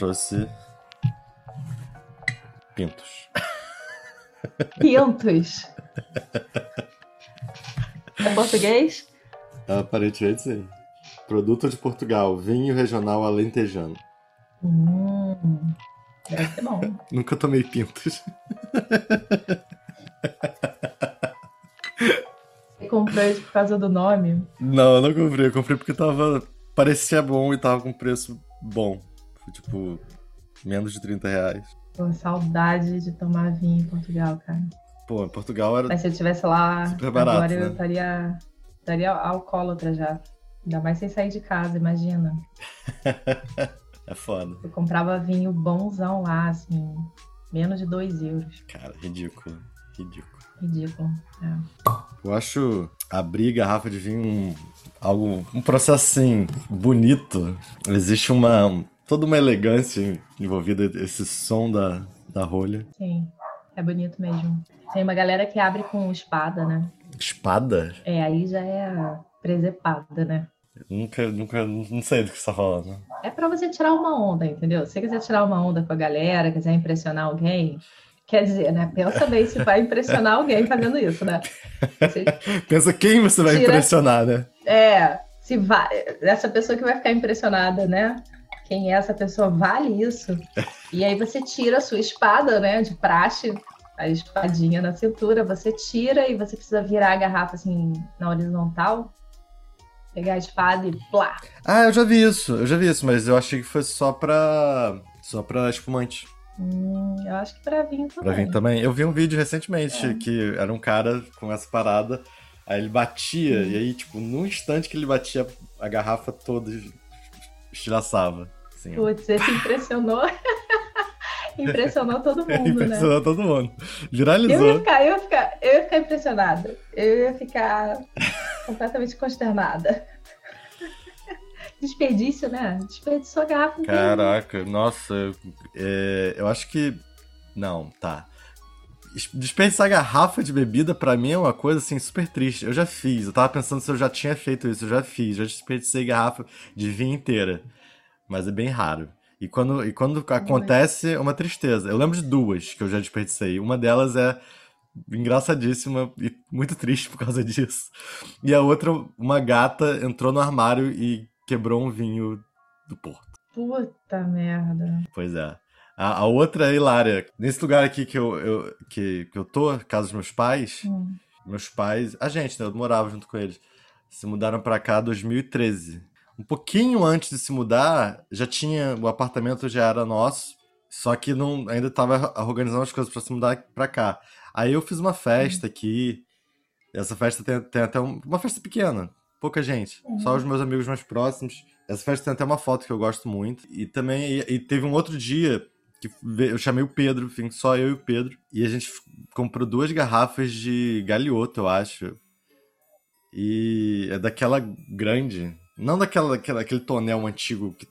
trouxe pintos. Pintos. É português? Aparentemente sim. Produto de Portugal, vinho regional alentejano. Hum, deve ser bom. Nunca tomei pintos. Você comprou isso por causa do nome? Não, eu não comprei. Eu comprei porque tava. Parecia bom e tava com preço bom. Foi tipo. Menos de 30 reais. Pô, saudade de tomar vinho em Portugal, cara. Pô, em Portugal era. Mas se eu estivesse lá Super barato, agora, eu né? estaria, estaria alcoólatra já. Ainda mais sem sair de casa, imagina. é foda. Eu comprava vinho bonzão lá, assim, menos de 2 euros. Cara, ridículo. Ridículo. Ridículo. É. Eu acho abrir garrafa de vinho um, algo, um processo assim, bonito. Existe uma. Toda uma elegância envolvida, esse som da, da rolha. Sim, é bonito mesmo. Tem uma galera que abre com espada, né? Espada? É, aí já é presepada, né? Nunca, nunca, não sei do que você tá falando. É pra você tirar uma onda, entendeu? Se você quiser tirar uma onda com a galera, quiser impressionar alguém, quer dizer, né? Pensa bem se vai impressionar alguém fazendo isso, né? Você Pensa quem você vai Tira- impressionar, né? É, se vai, essa pessoa que vai ficar impressionada, né? Quem é essa pessoa vale isso. E aí você tira a sua espada, né, de praxe, a espadinha na cintura, você tira e você precisa virar a garrafa assim na horizontal, pegar a espada e plá. Ah, eu já vi isso, eu já vi isso, mas eu achei que fosse só pra. só pra espumante. Hum, eu acho que pra vinho também. Pra vir também. Eu vi um vídeo recentemente É. que era um cara com essa parada, aí ele batia, Hum. e aí, tipo, num instante que ele batia, a garrafa toda estilhaçava. Ó. Putz, esse impressionou. impressionou todo mundo, né? Impressionou todo mundo. Eu ia, Viralizou. ficar, eu, ia ficar, eu ia ficar impressionada. Eu ia ficar completamente consternada. Desperdício, né? Desperdiçou a garrafa. Caraca, nossa, eu- é, eu acho que. Não, tá. Es- Desperdiçar garrafa de bebida pra mim é uma coisa assim super triste. Eu já fiz, eu tava pensando se eu já tinha feito isso, eu já fiz, já desperdicei garrafa de vinho inteira. Mas é bem raro. E quando, e quando acontece, é uma tristeza. Eu lembro de duas que eu já desperdicei. Uma delas é engraçadíssima e muito triste por causa disso. E a outra, uma gata entrou no armário e quebrou um vinho do Porto. Puta merda. Pois é. A, a outra é hilária. Nesse lugar aqui que eu, eu- que, que eu tô, casa dos meus pais, Hum. meus pais, a gente, né? Eu morava junto com eles. Se mudaram pra cá em 2013. Um pouquinho antes de se mudar, já tinha. O apartamento já era nosso. Só que não, ainda tava organizando as coisas pra se mudar pra cá. Aí eu fiz uma festa aqui. Essa festa tem, tem até um- uma festa pequena. Pouca gente. Uhum. Só os meus amigos mais próximos. Essa festa tem até uma foto que eu gosto muito. E também e, e teve um outro dia que eu chamei o Pedro, enfim, só eu e o Pedro. E a gente comprou duas garrafas de galhoto, eu acho. E é daquela grande. Não daquela, daquela aquele tonel antigo que,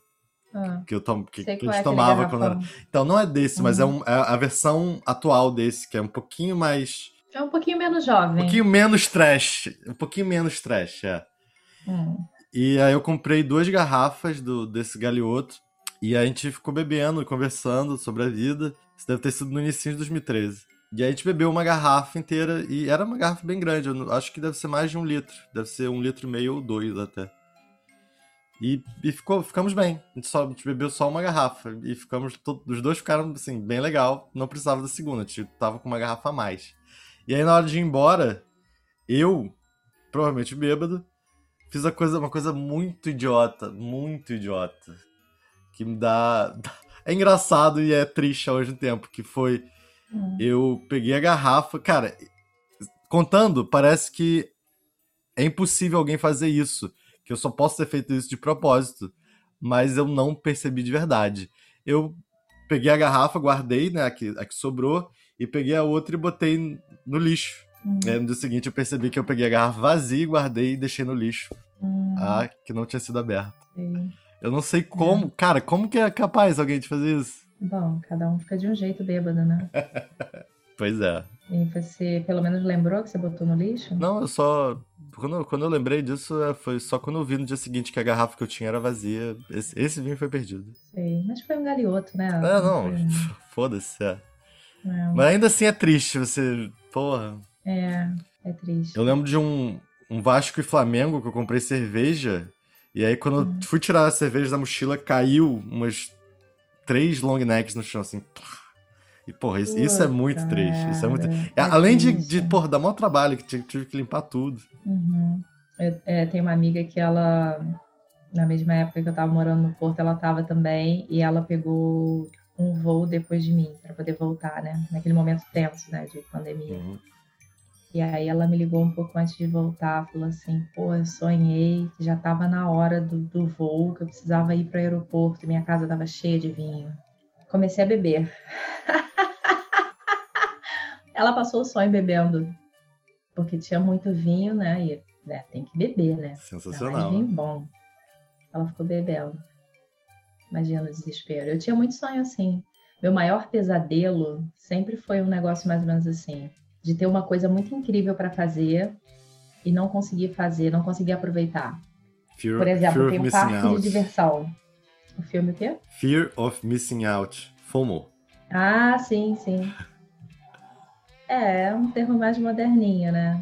Ah, que, eu tom, que, que a é gente aquele tomava quando era. Então não é desse, mas é, Uhum. um- é a versão atual desse, que é um pouquinho mais. É um pouquinho menos Um jovem. pouquinho menos trash. Um pouquinho menos trash, é. Hum. E aí eu comprei duas garrafas do, desse galhoto. E a gente ficou bebendo e conversando sobre a vida. Isso deve ter sido no início de 2013. E aí a gente bebeu uma garrafa inteira. E era uma garrafa bem grande. Eu acho que deve ser mais de um litro. Deve ser um litro e meio ou dois até. E, e ficou, ficamos bem. A gente, só, a gente bebeu só uma garrafa. E ficamos. to- os dois ficaram assim, bem legal. Não precisava da segunda. A gente tava com uma garrafa a mais. E aí na hora de ir embora, eu, provavelmente bêbado, fiz a coisa, uma coisa muito idiota, muito idiota, que me dá, é engraçado e é triste ao mesmo tempo, que foi Hum. eu peguei a garrafa, cara, contando, parece que é impossível alguém fazer isso, que eu só posso ter feito isso de propósito, mas eu não percebi de verdade. Eu peguei a garrafa, guardei, né, a que, a que sobrou, e peguei a outra e botei no lixo. Hum. Aí, no dia seguinte eu percebi que eu peguei a garrafa vazia e guardei e deixei no lixo. Hum. Ah, que não tinha sido aberta. Eu não sei como, cara, como que é capaz alguém de fazer isso? Bom, cada um fica de um jeito bêbado, né? Pois é. E você pelo menos lembrou que você botou no lixo? Não, eu só quando, quando eu lembrei disso, é, foi só quando eu vi no dia seguinte que a garrafa que eu tinha era vazia. Esse, esse vinho foi perdido. Sei, mas foi um galhoto, né? É, não, foda-se, é. é. Mas ainda assim é triste você. Porra. É, é triste. Eu lembro de um, um Vasco e Flamengo que eu comprei cerveja. E aí, quando hum. eu fui tirar a cerveja da mochila, caiu umas três long necks no chão, assim. E, porra, isso, isso é muito triste. Isso é muito... É, além de, de, porra, dar maior trabalho, que tive, tive que limpar tudo. Uhum. Eu, é, tem uma amiga que ela, na mesma época que eu tava morando no Porto, ela tava também, e ela pegou um voo depois de mim, para poder voltar, né? Naquele momento tenso, né, de pandemia. Uhum. E aí ela me ligou um pouco antes de voltar, falou assim, pô, eu sonhei que já tava na hora do, do voo, que eu precisava ir para o aeroporto, minha casa tava cheia de vinho. Comecei a beber. ela passou o sonho bebendo, porque tinha muito vinho, né? E né, tem que beber, né? Sensacional. vinho bom. Ela ficou bebendo. Imagina o desespero. Eu tinha muito sonho assim. Meu maior pesadelo sempre foi um negócio mais ou menos assim, de ter uma coisa muito incrível para fazer e não conseguir fazer, não conseguir aproveitar. Fear, Por exemplo, tem um parque out. de diversão. O filme o quê? Fear of Missing Out. FOMO. Ah, sim, sim. É, é um termo mais moderninho, né?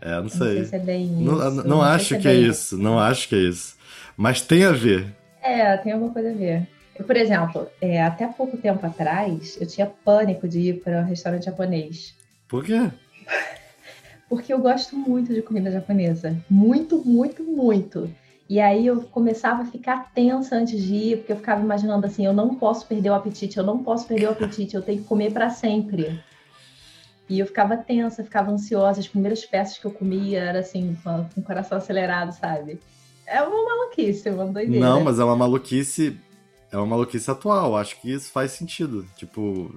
É, não sei. Não sei se é bem não, isso. Não, não acho que é, é isso. Não acho que é isso. Mas tem a ver. É, tem alguma coisa a ver. Eu, por exemplo, é, até pouco tempo atrás, eu tinha pânico de ir para um restaurante japonês. Por quê? Porque eu gosto muito de comida japonesa. Muito, muito, muito. E aí eu começava a ficar tensa antes de ir, porque eu ficava imaginando assim, eu não posso perder o apetite, eu não posso perder o apetite, eu tenho que comer para sempre. E eu ficava tensa, ficava ansiosa. As primeiras peças que eu comia era assim, com, o coração acelerado, sabe? É uma maluquice, uma doideira. Não, mas é uma maluquice. É uma maluquice atual. Acho que isso faz sentido. Tipo.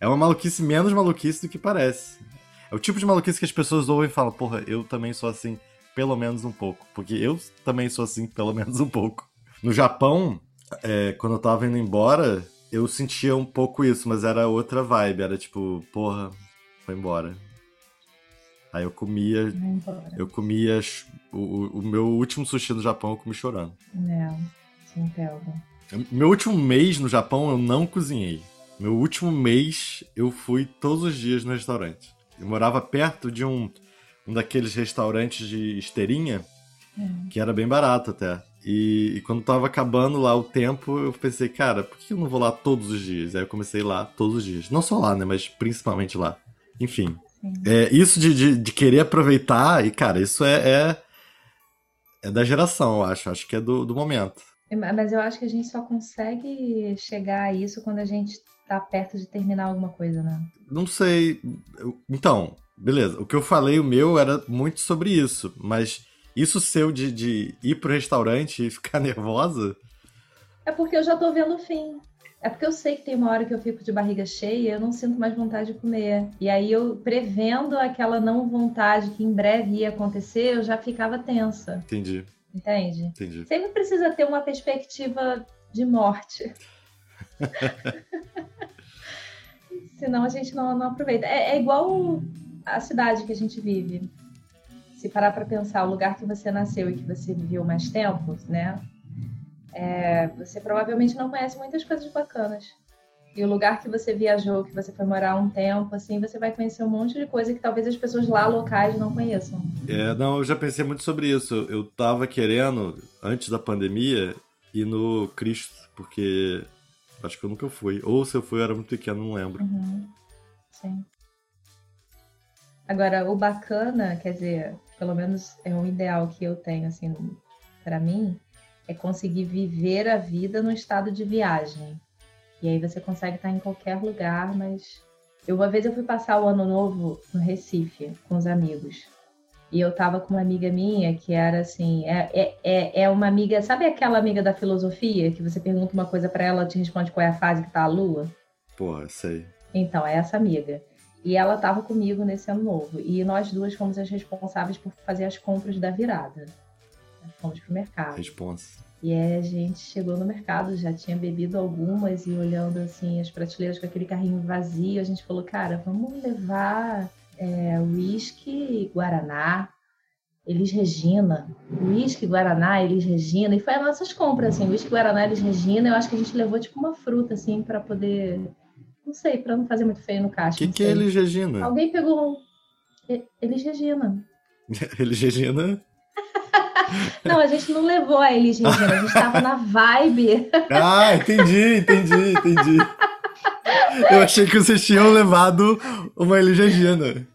É uma maluquice menos maluquice do que parece. É o tipo de maluquice que as pessoas ouvem e falam, porra, eu também sou assim, pelo menos um pouco. Porque eu também sou assim, pelo menos um pouco. No Japão, é, quando eu tava indo embora, eu sentia um pouco isso, mas era outra vibe. Era tipo, porra, foi embora. Aí eu comia. Eu comia. O, o, meu último sushi no Japão eu comi chorando. É, sim, Meu último mês no Japão eu não cozinhei. Meu último mês eu fui todos os dias no restaurante. Eu morava perto de um, um daqueles restaurantes de esteirinha, é. que era bem barato até. E, e, quando tava acabando lá o tempo, eu pensei, cara, por que eu não vou lá todos os dias? Aí eu comecei lá todos os dias. Não só lá, né? Mas principalmente lá. Enfim. É, isso de, de, de, querer aproveitar, e cara, isso é, é, é, da geração, eu acho. Acho que é do, do momento. É, mas eu acho que a gente só consegue chegar a isso quando a gente tá perto de terminar alguma coisa, né? Não sei. Então, beleza. O que eu falei, o meu, era muito sobre isso. Mas isso seu de, de ir pro restaurante e ficar nervosa. É porque eu já tô vendo o fim. É porque eu sei que tem uma hora que eu fico de barriga cheia e eu não sinto mais vontade de comer. E aí eu, prevendo aquela não vontade que em breve ia acontecer, eu já ficava tensa. Entendi. Entende? Entendi. Sempre precisa ter uma perspectiva de morte. Senão a gente não, não aproveita. É, é igual a cidade que a gente vive. Se parar para pensar, o lugar que você nasceu e que você viveu mais tempo, né? é, você provavelmente não conhece muitas coisas bacanas. E o lugar que você viajou, que você foi morar um tempo, assim, você vai conhecer um monte de coisa que talvez as pessoas lá locais não conheçam. É, não, eu já pensei muito sobre isso. Eu tava querendo, antes da pandemia, ir no Cristo, porque acho que eu nunca fui. Ou se eu fui, eu era muito pequeno, não lembro. Uhum. Sim. Agora, o bacana, quer dizer, pelo menos é um ideal que eu tenho, assim, para mim, é conseguir viver a vida no estado de viagem. E aí você consegue estar em qualquer lugar, mas eu uma vez eu fui passar o ano novo no Recife com os amigos. E eu tava com uma amiga minha que era assim, é, é, é, é uma amiga, sabe aquela amiga da filosofia que você pergunta uma coisa para ela, te responde qual é a fase que tá a lua? Porra, sei. Então, é essa amiga. E ela tava comigo nesse ano novo. E nós duas fomos as responsáveis por fazer as compras da virada. Fomos pro mercado. Responsa. E aí a gente chegou no mercado, já tinha bebido algumas e olhando assim as prateleiras com aquele carrinho vazio, a gente falou, cara, vamos levar é, whisky, guaraná, Elis Regina, uísque Guaraná, Elis Regina, e foi as nossas compras, assim, uísque Guaraná, Elis Regina, eu acho que a gente levou tipo uma fruta, assim, para poder, não sei, para não fazer muito feio no caixa. O que, que é Elis Regina? Alguém pegou Elis Regina. Elis Regina? Não, a gente não levou a Elis Regina, a gente tava na vibe. Ah, entendi, entendi, entendi. Eu achei que vocês tinham levado uma Elis Regina.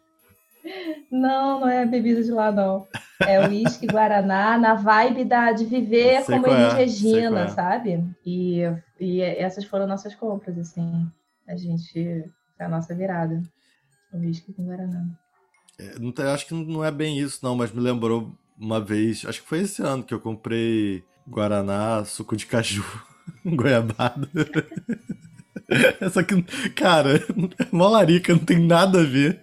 Não, não é bebida de lá, não. É uísque, Guaraná, na vibe da, de viver sei como Elis é, Regina, é. sabe? E, e essas foram nossas compras, assim. A gente. a nossa virada. Uísque com Guaraná. É, não, acho que não é bem isso, não, mas me lembrou uma vez, acho que foi esse ano que eu comprei Guaraná, suco de caju, goiabada. Só que, cara, é molarica, não tem nada a ver.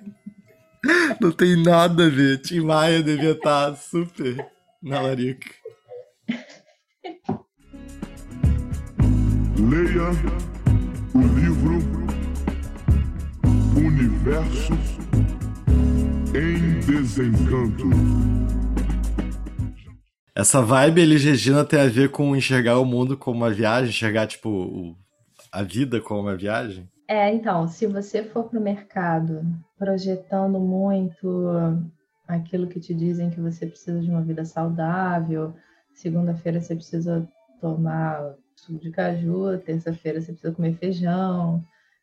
Não tem nada a ver. Tim Maia devia estar super na larica. Leia o livro Universo em Desencanto. Essa vibe Elis Regina tem a ver com enxergar o mundo como uma viagem, enxergar, tipo, a vida como uma viagem? É, então, se você for para o mercado projetando muito aquilo que te dizem que você precisa de uma vida saudável, segunda-feira você precisa tomar suco de caju, terça-feira você precisa comer feijão,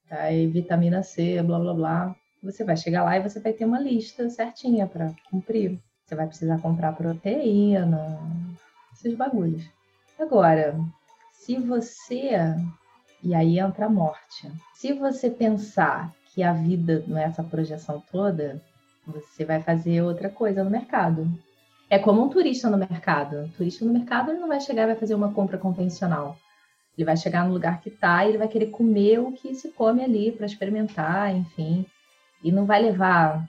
aí vitamina C, blá blá blá. Você vai chegar lá e você vai ter uma lista certinha para cumprir. Você vai precisar comprar proteína, esses bagulhos. Agora, se você e aí entra a morte. Se você pensar que a vida não é essa projeção toda, você vai fazer outra coisa no mercado. É como um turista no mercado. Um turista no mercado ele não vai chegar e vai fazer uma compra convencional. Ele vai chegar no lugar que está e ele vai querer comer o que se come ali para experimentar, enfim. E não vai levar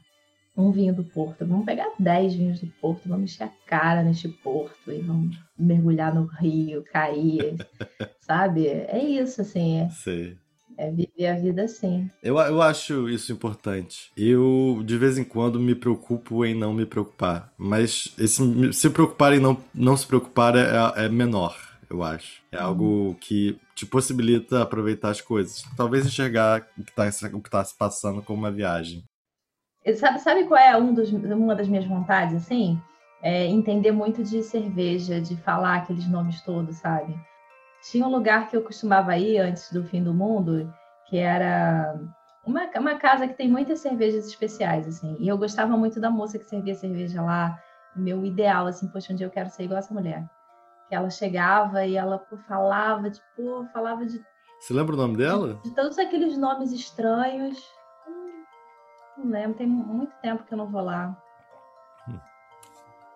um vinho do Porto. Vamos pegar 10 vinhos do Porto, vamos encher a cara neste Porto e vamos mergulhar no rio, cair, sabe? É isso, assim. É, Sei. É viver a vida assim. Eu, eu acho isso importante. Eu, de vez em quando, me preocupo em não me preocupar. Mas esse, se preocupar em não, não se preocupar é, é menor, eu acho. É uhum. algo que te possibilita aproveitar as coisas. Talvez enxergar o que está tá se passando como uma viagem. Sabe, sabe qual é um dos, uma das minhas vontades, assim? É entender muito de cerveja, de falar aqueles nomes todos, sabe? Tinha um lugar que eu costumava ir antes do fim do mundo, que era uma, uma casa que tem muitas cervejas especiais, assim. E eu gostava muito da moça que servia cerveja lá. Meu ideal, assim, poxa, um dia eu quero ser igual essa mulher. Que ela chegava e ela pô, falava, tipo, falava de. Você lembra o nome dela? De, de todos aqueles nomes estranhos. Não lembro, tem muito tempo que eu não vou lá. Hum.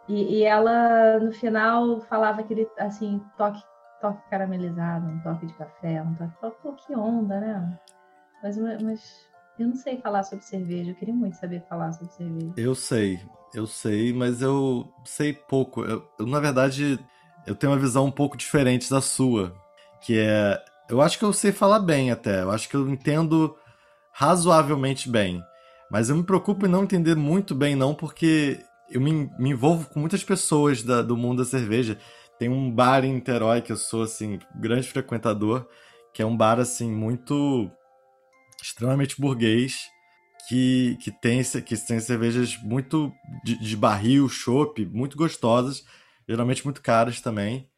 E, e, ela, no final, falava aquele, assim, toque, toque caramelizado, um toque de café, um toque... Pô, que onda, né? Mas, mas eu não sei falar sobre cerveja, eu queria muito saber falar sobre cerveja. Eu sei, eu sei, mas eu sei pouco. Eu, eu, na verdade, eu tenho uma visão um pouco diferente da sua, que é... Eu acho que eu sei falar bem até, eu acho que eu entendo razoavelmente bem. Mas eu me preocupo em não entender muito bem, não, porque eu me, me envolvo com muitas pessoas da, do mundo da cerveja. Tem um bar em Niterói que eu sou, assim, grande frequentador, que é um bar, assim, muito. extremamente burguês, que, que, tem, que tem cervejas muito de, de barril, chopp, muito gostosas, geralmente muito caras também.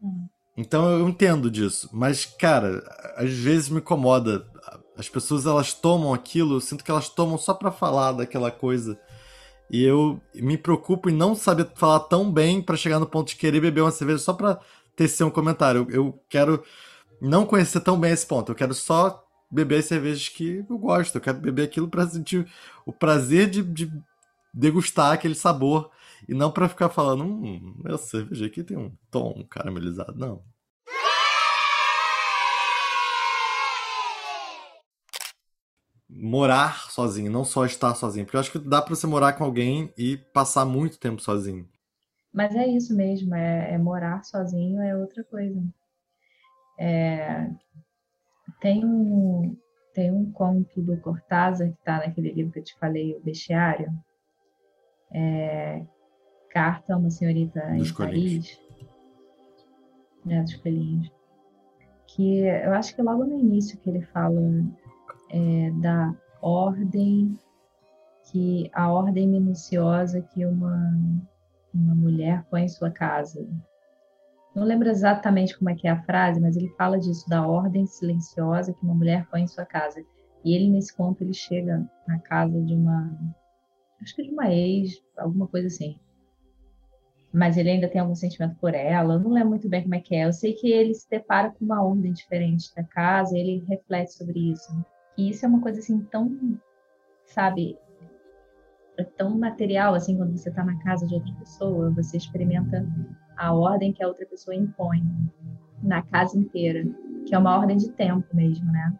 Hum. Então eu entendo disso, mas, cara, às vezes me incomoda as pessoas elas tomam aquilo, eu sinto que elas tomam só para falar daquela coisa. E eu me preocupo em não saber falar tão bem para chegar no ponto de querer beber uma cerveja só para tecer um comentário. Eu, eu, quero não conhecer tão bem esse ponto. Eu quero só beber as cervejas que eu gosto. Eu quero beber aquilo para sentir o prazer de, de, degustar aquele sabor e não para ficar falando, hum, essa cerveja aqui tem um tom caramelizado. Não. Morar sozinho, não só estar sozinho. Porque eu acho que dá para você morar com alguém e passar muito tempo sozinho. Mas é isso mesmo, é, é morar sozinho é outra coisa. É, tem, um, tem um conto do Cortázar que está naquele livro que eu te falei, O Bestiário, é, Carta a uma senhorita Dos em. Paris. Né, dos coelhinhos. Que eu acho que logo no início que ele fala é, da ordem, que a ordem minuciosa que uma, uma mulher põe em sua casa. Não lembro exatamente como é que é a frase, mas ele fala disso, da ordem silenciosa que uma mulher põe em sua casa. E ele, nesse conto, ele chega na casa de uma, acho que de uma ex, alguma coisa assim. Mas ele ainda tem algum sentimento por ela, eu não lembro muito bem como é que é. Eu sei que ele se depara com uma ordem diferente da casa, ele reflete sobre isso. E isso é uma coisa assim tão, sabe, é tão material assim quando você está na casa de outra pessoa, você experimenta a ordem que a outra pessoa impõe na casa inteira, que é uma ordem de tempo mesmo, né?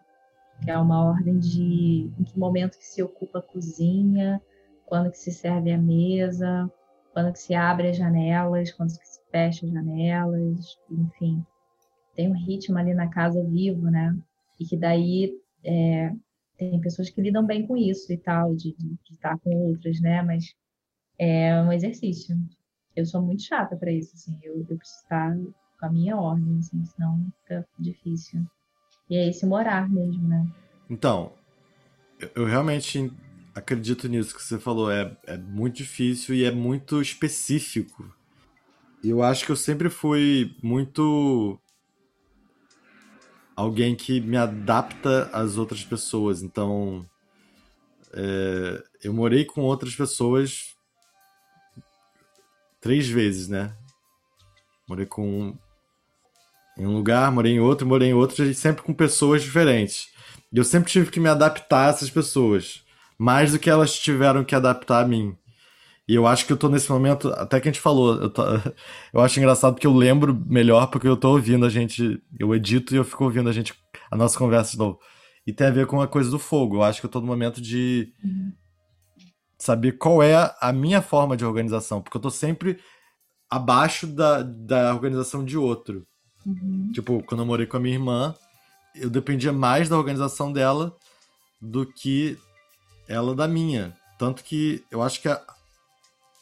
Que é uma ordem de em que momento que se ocupa a cozinha, quando que se serve a mesa, quando que se abre as janelas, quando que se fecha as janelas, enfim. Tem um ritmo ali na casa vivo, né? E que daí é, tem pessoas que lidam bem com isso e tal, de, de, de estar com outras, né? Mas é um exercício. Eu sou muito chata para isso, assim. Eu, eu preciso estar com a minha ordem, assim, senão fica difícil. E é esse morar mesmo, né? Então, eu, realmente acredito nisso que você falou. É, é muito difícil e é muito específico. Eu acho que eu sempre fui muito alguém que me adapta às outras pessoas. Então, é, eu morei com outras pessoas três vezes, né? Morei com em um lugar, morei em outro, morei em outro, e sempre com pessoas diferentes. E eu sempre tive que me adaptar a essas pessoas, mais do que elas tiveram que adaptar a mim. E eu acho que eu tô nesse momento, até que a gente falou, eu, tô, eu acho engraçado porque eu lembro melhor porque eu tô ouvindo a gente, eu edito e eu fico ouvindo a gente, a nossa conversa de novo. E tem a ver com a coisa do fogo. Eu acho que eu tô no momento de saber qual é a minha forma de organização, porque eu tô sempre abaixo da, da organização de outro. Uhum. Tipo, quando eu morei com a minha irmã, eu dependia mais da organização dela do que ela da minha. Tanto que eu acho que a-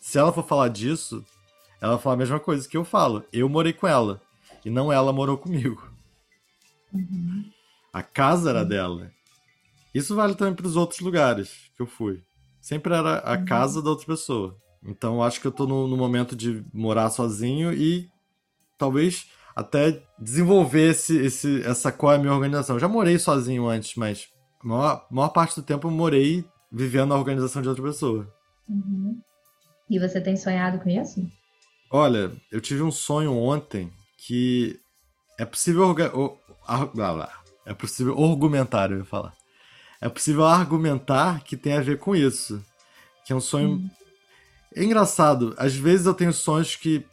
se ela for falar disso, ela vai falar a mesma coisa que eu falo. Eu morei com ela. E não ela morou comigo. Uhum. A casa era dela. Isso vale também para os outros lugares que eu fui. Sempre era a Uhum. casa da outra pessoa. Então eu acho que eu tô no, no momento de morar sozinho e talvez até desenvolver esse, esse, essa qual é a minha organização. Eu já morei sozinho antes, mas a maior, maior parte do tempo eu morei vivendo a organização de outra pessoa. Uhum. E você tem sonhado com isso? Olha, eu tive um sonho ontem que é possível orga- é possível argumentar, eu ia falar. É possível argumentar que tem a ver com isso. Que é um sonho é engraçado. Às vezes eu tenho sonhos que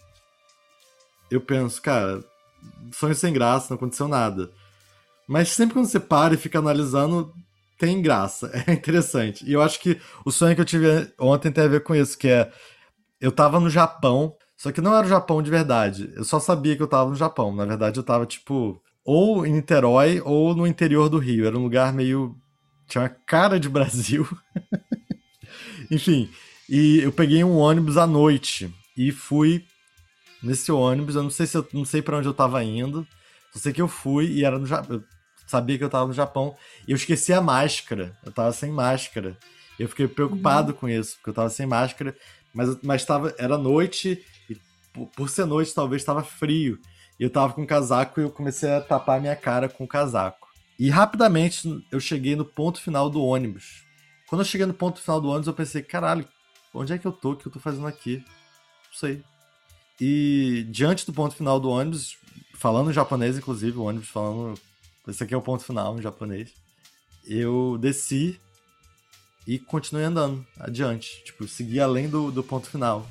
eu penso, cara, sonho sem graça, não aconteceu nada. Mas sempre quando você para e fica analisando, tem graça. É interessante. E eu acho que o sonho que eu tive ontem tem a ver com isso, que é eu tava no Japão, só que não era o Japão de verdade. Eu só sabia que eu tava no Japão. Na verdade, eu tava, tipo, ou em Niterói ou no interior do Rio. Era um lugar meio. Tinha uma cara de Brasil. Enfim, e eu peguei um ônibus à noite e fui nesse ônibus. Eu não sei se eu não sei para onde eu tava indo. Só sei que eu fui e era no Japão. Sabia que eu tava no Japão. E eu esqueci a máscara. Eu tava sem máscara. Eu fiquei preocupado com isso, porque eu tava sem máscara. Mas, mas tava, era noite e por, por ser noite talvez estava frio. E eu tava com casaco e eu comecei a tapar minha cara com o casaco. E rapidamente eu cheguei no ponto final do ônibus. Quando eu cheguei no ponto final do ônibus, eu pensei, caralho, onde é que eu tô? O que eu tô fazendo aqui? Não sei. E diante do ponto final do ônibus, falando em japonês, inclusive, o ônibus falando. Esse aqui é o ponto final em japonês. Eu desci e continuei andando adiante. Tipo, segui além do, do ponto final.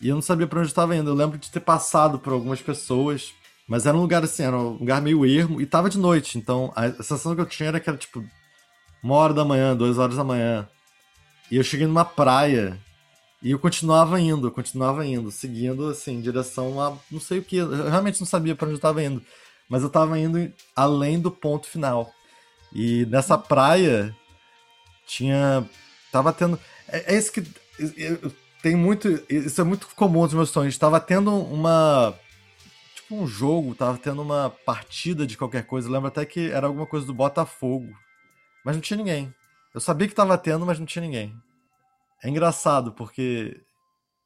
E eu não sabia pra onde eu tava indo. Eu lembro de ter passado por algumas pessoas, mas era um lugar assim, era um lugar meio ermo e tava de noite. Então a sensação que eu tinha era que era tipo uma hora da manhã, duas horas da manhã. E eu cheguei numa praia e eu continuava indo, continuava indo, seguindo assim, em direção a não sei o que. Eu realmente não sabia pra onde eu tava indo. Mas eu tava indo além do ponto final. E nessa praia tinha. Tava tendo. É, é isso que. eu- tem muito. Isso é muito comum nos meus sonhos. Tava tendo uma. Tipo um jogo, tava tendo uma partida de qualquer coisa. Eu lembro até que era alguma coisa do Botafogo. Mas não tinha ninguém. Eu sabia que tava tendo, mas não tinha ninguém. É engraçado, porque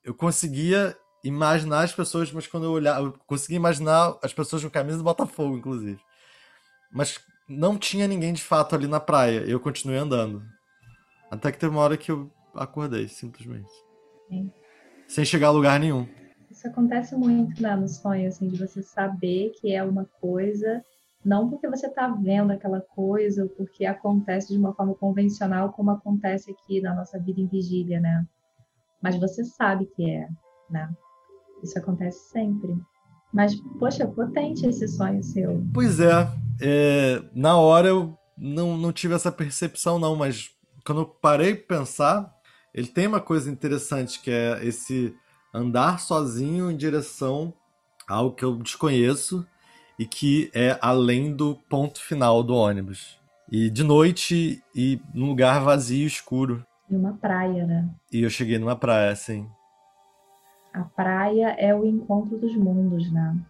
eu conseguia imaginar as pessoas, mas quando eu olhava. Eu conseguia imaginar as pessoas com camisa do Botafogo, inclusive. Mas não tinha ninguém de fato ali na praia. Eu continuei andando. Até que teve uma hora que eu acordei, simplesmente. Sim. Sem chegar a lugar nenhum. Isso acontece muito né, no sonho, assim, de você saber que é uma coisa, não porque você está vendo aquela coisa, ou porque acontece de uma forma convencional, como acontece aqui na nossa vida em vigília, né? Mas você sabe que é, né? Isso acontece sempre. Mas, poxa, potente esse sonho seu. Pois é, é na hora eu não, não tive essa percepção, não, mas quando eu parei para pensar, ele tem uma coisa interessante que é esse andar sozinho em direção a algo que eu desconheço e que é além do ponto final do ônibus. E de noite e num lugar vazio e escuro. E uma praia, né? E eu cheguei numa praia, assim. A praia é o encontro dos mundos, né?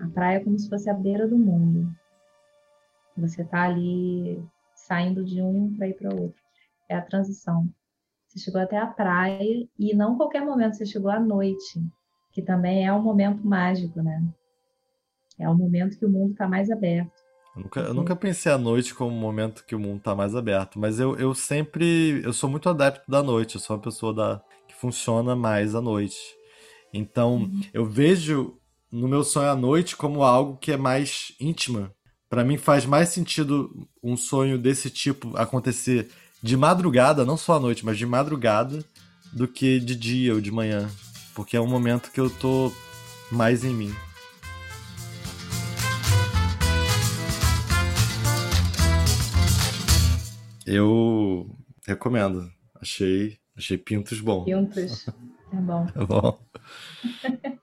A praia é como se fosse a beira do mundo. Você tá ali saindo de um para ir para outro. É a transição. Você chegou até a praia e não qualquer momento, você chegou à noite, que também é um momento mágico, né? É um momento que o mundo está mais aberto. Eu nunca, eu nunca pensei a noite como um momento que o mundo está mais aberto, mas eu, eu sempre. Eu sou muito adepto da noite, eu sou uma pessoa da, funciona mais à noite. Então, uhum. eu vejo no meu sonho à noite como algo que é mais íntima. Para mim faz mais sentido um sonho desse tipo acontecer de madrugada, não só à noite, mas de madrugada, do que de dia ou de manhã. Porque é um momento que eu tô mais em mim. Eu recomendo. Achei, achei Pintos bom. Pintos. É bom. É bom.